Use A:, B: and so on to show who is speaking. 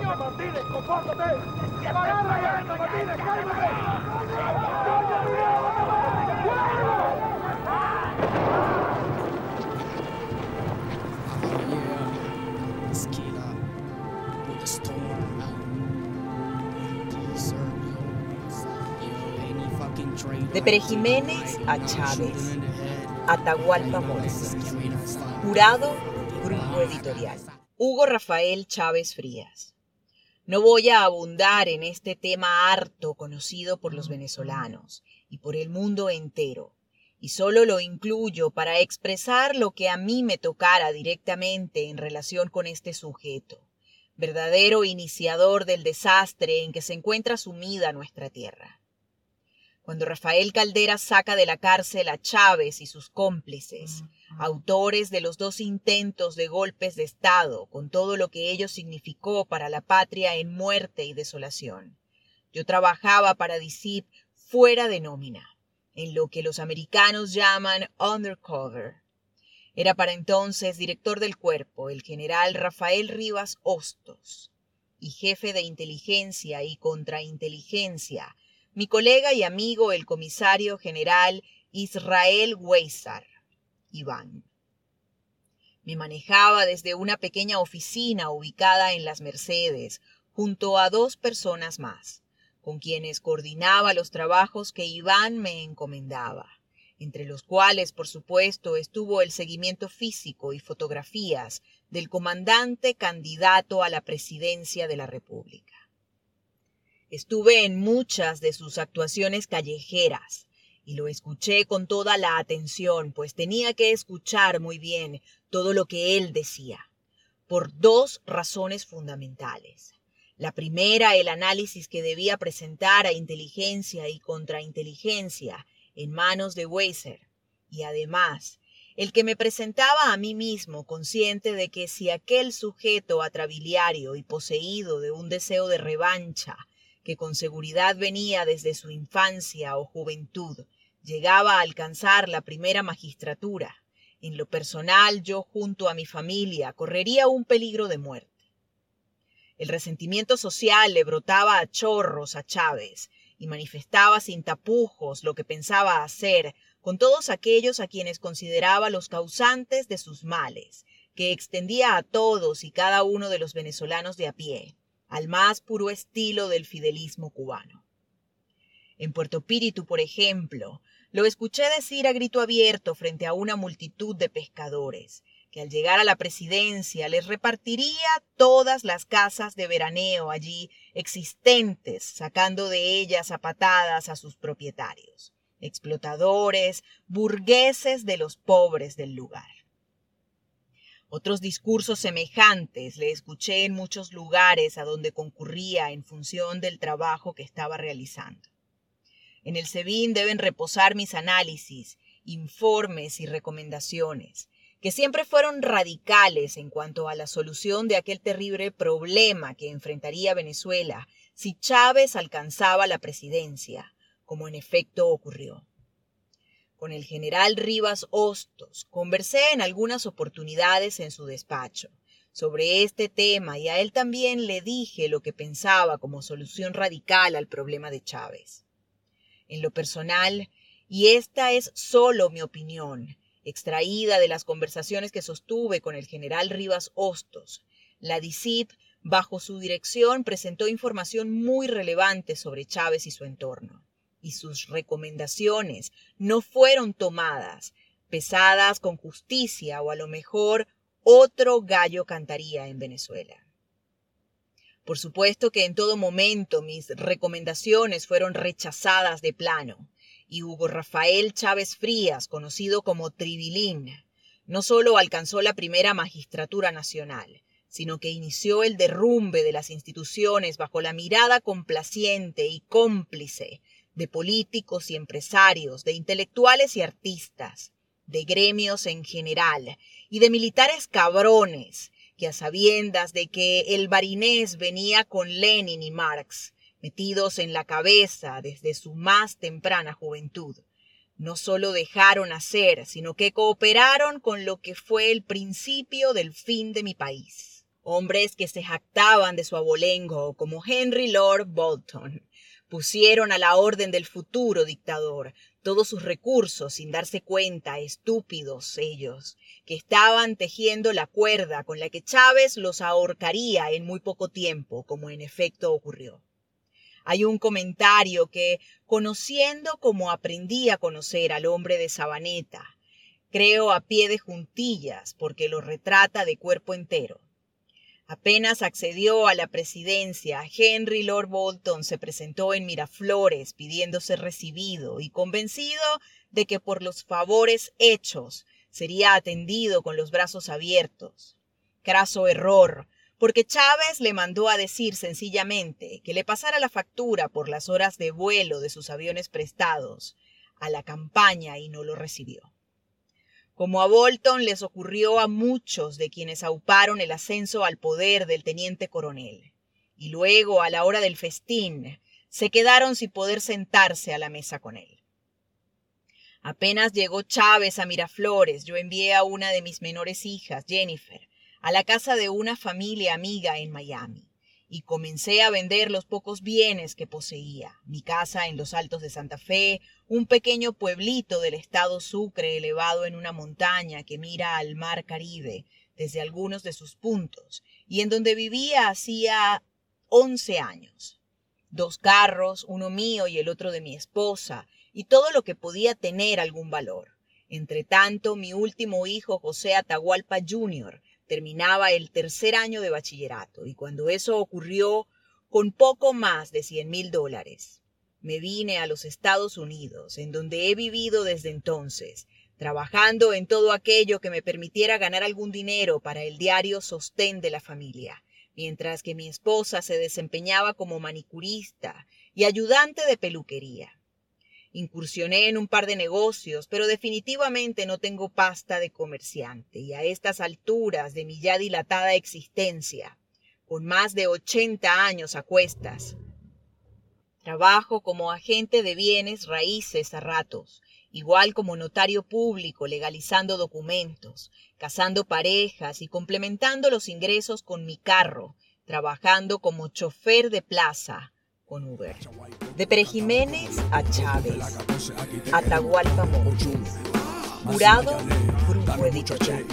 A: Martínez,
B: De Pere Jiménez a Chávez. Atahualpa Mores. Jurado, Grupo Editorial. Hugo Rafael Chávez Frías. No voy a abundar en este tema harto conocido por los venezolanos y por el mundo entero, y solo lo incluyo para expresar lo que a mí me tocara directamente en relación con este sujeto, verdadero iniciador del desastre en que se encuentra sumida nuestra tierra. Cuando Rafael Caldera saca de la cárcel a Chávez y sus cómplices, autores de los dos intentos de golpes de Estado, con todo lo que ello significó para la patria en muerte y desolación. Yo trabajaba para DICIP fuera de nómina, en lo que los americanos llaman undercover. Era para entonces director del cuerpo el general Rafael Rivas Hostos y jefe de inteligencia y contrainteligencia mi colega y amigo el comisario general Israel Weissar, Iván. Me manejaba desde una pequeña oficina ubicada en las Mercedes, junto a dos personas más, con quienes coordinaba los trabajos que Iván me encomendaba, entre los cuales, por supuesto, estuvo el seguimiento físico y fotografías del comandante candidato a la presidencia de la República. Estuve en muchas de sus actuaciones callejeras y lo escuché con toda la atención, pues tenía que escuchar muy bien todo lo que él decía, por dos razones fundamentales. La primera, el análisis que debía presentar a inteligencia y contrainteligencia en manos de Weiser, y además, el que me presentaba a mí mismo consciente de que si aquel sujeto atrabiliario y poseído de un deseo de revancha que con seguridad venía desde su infancia o juventud, llegaba a alcanzar la primera magistratura. En lo personal, yo junto a mi familia correría un peligro de muerte. El resentimiento social le brotaba a chorros a Chávez y manifestaba sin tapujos lo que pensaba hacer con todos aquellos a quienes consideraba los causantes de sus males, que extendía a todos y cada uno de los venezolanos de a pie al más puro estilo del fidelismo cubano. En Puerto Píritu, por ejemplo, lo escuché decir a grito abierto frente a una multitud de pescadores, que al llegar a la presidencia les repartiría todas las casas de veraneo allí existentes, sacando de ellas a patadas a sus propietarios, explotadores, burgueses de los pobres del lugar. Otros discursos semejantes le escuché en muchos lugares a donde concurría en función del trabajo que estaba realizando. En el SEBIN deben reposar mis análisis, informes y recomendaciones, que siempre fueron radicales en cuanto a la solución de aquel terrible problema que enfrentaría Venezuela si Chávez alcanzaba la presidencia, como en efecto ocurrió con el general Rivas Hostos. Conversé en algunas oportunidades en su despacho sobre este tema y a él también le dije lo que pensaba como solución radical al problema de Chávez. En lo personal, y esta es solo mi opinión, extraída de las conversaciones que sostuve con el general Rivas Hostos, la DICIP, bajo su dirección, presentó información muy relevante sobre Chávez y su entorno y sus recomendaciones no fueron tomadas, pesadas con justicia o a lo mejor otro gallo cantaría en Venezuela. Por supuesto que en todo momento mis recomendaciones fueron rechazadas de plano, y Hugo Rafael Chávez Frías, conocido como Tribilín, no solo alcanzó la primera magistratura nacional, sino que inició el derrumbe de las instituciones bajo la mirada complaciente y cómplice de políticos y empresarios, de intelectuales y artistas, de gremios en general y de militares cabrones que a sabiendas de que el barinés venía con Lenin y Marx metidos en la cabeza desde su más temprana juventud, no solo dejaron hacer, sino que cooperaron con lo que fue el principio del fin de mi país. Hombres que se jactaban de su abolengo, como Henry Lord Bolton, pusieron a la orden del futuro dictador todos sus recursos sin darse cuenta, estúpidos ellos, que estaban tejiendo la cuerda con la que Chávez los ahorcaría en muy poco tiempo, como en efecto ocurrió. Hay un comentario que, conociendo como aprendí a conocer al hombre de Sabaneta, creo a pie de juntillas porque lo retrata de cuerpo entero. Apenas accedió a la presidencia, Henry Lord Bolton se presentó en Miraflores pidiendo ser recibido y convencido de que por los favores hechos sería atendido con los brazos abiertos. Craso error, porque Chávez le mandó a decir sencillamente que le pasara la factura por las horas de vuelo de sus aviones prestados a la campaña y no lo recibió como a Bolton les ocurrió a muchos de quienes auparon el ascenso al poder del teniente coronel. Y luego, a la hora del festín, se quedaron sin poder sentarse a la mesa con él. Apenas llegó Chávez a Miraflores, yo envié a una de mis menores hijas, Jennifer, a la casa de una familia amiga en Miami y comencé a vender los pocos bienes que poseía, mi casa en los Altos de Santa Fe, un pequeño pueblito del estado Sucre elevado en una montaña que mira al mar Caribe desde algunos de sus puntos, y en donde vivía hacía once años. Dos carros, uno mío y el otro de mi esposa, y todo lo que podía tener algún valor. Entre tanto, mi último hijo, José Atahualpa Jr., terminaba el tercer año de bachillerato y cuando eso ocurrió con poco más de 100 mil dólares. Me vine a los Estados Unidos, en donde he vivido desde entonces, trabajando en todo aquello que me permitiera ganar algún dinero para el diario sostén de la familia, mientras que mi esposa se desempeñaba como manicurista y ayudante de peluquería. Incursioné en un par de negocios, pero definitivamente no tengo pasta de comerciante y a estas alturas de mi ya dilatada existencia, con más de 80 años a cuestas, trabajo como agente de bienes raíces a ratos, igual como notario público legalizando documentos, casando parejas y complementando los ingresos con mi carro, trabajando como chofer de plaza, De Perejiménez a Chávez, Atahualpa Montes, Jurado, Grupo Editorial.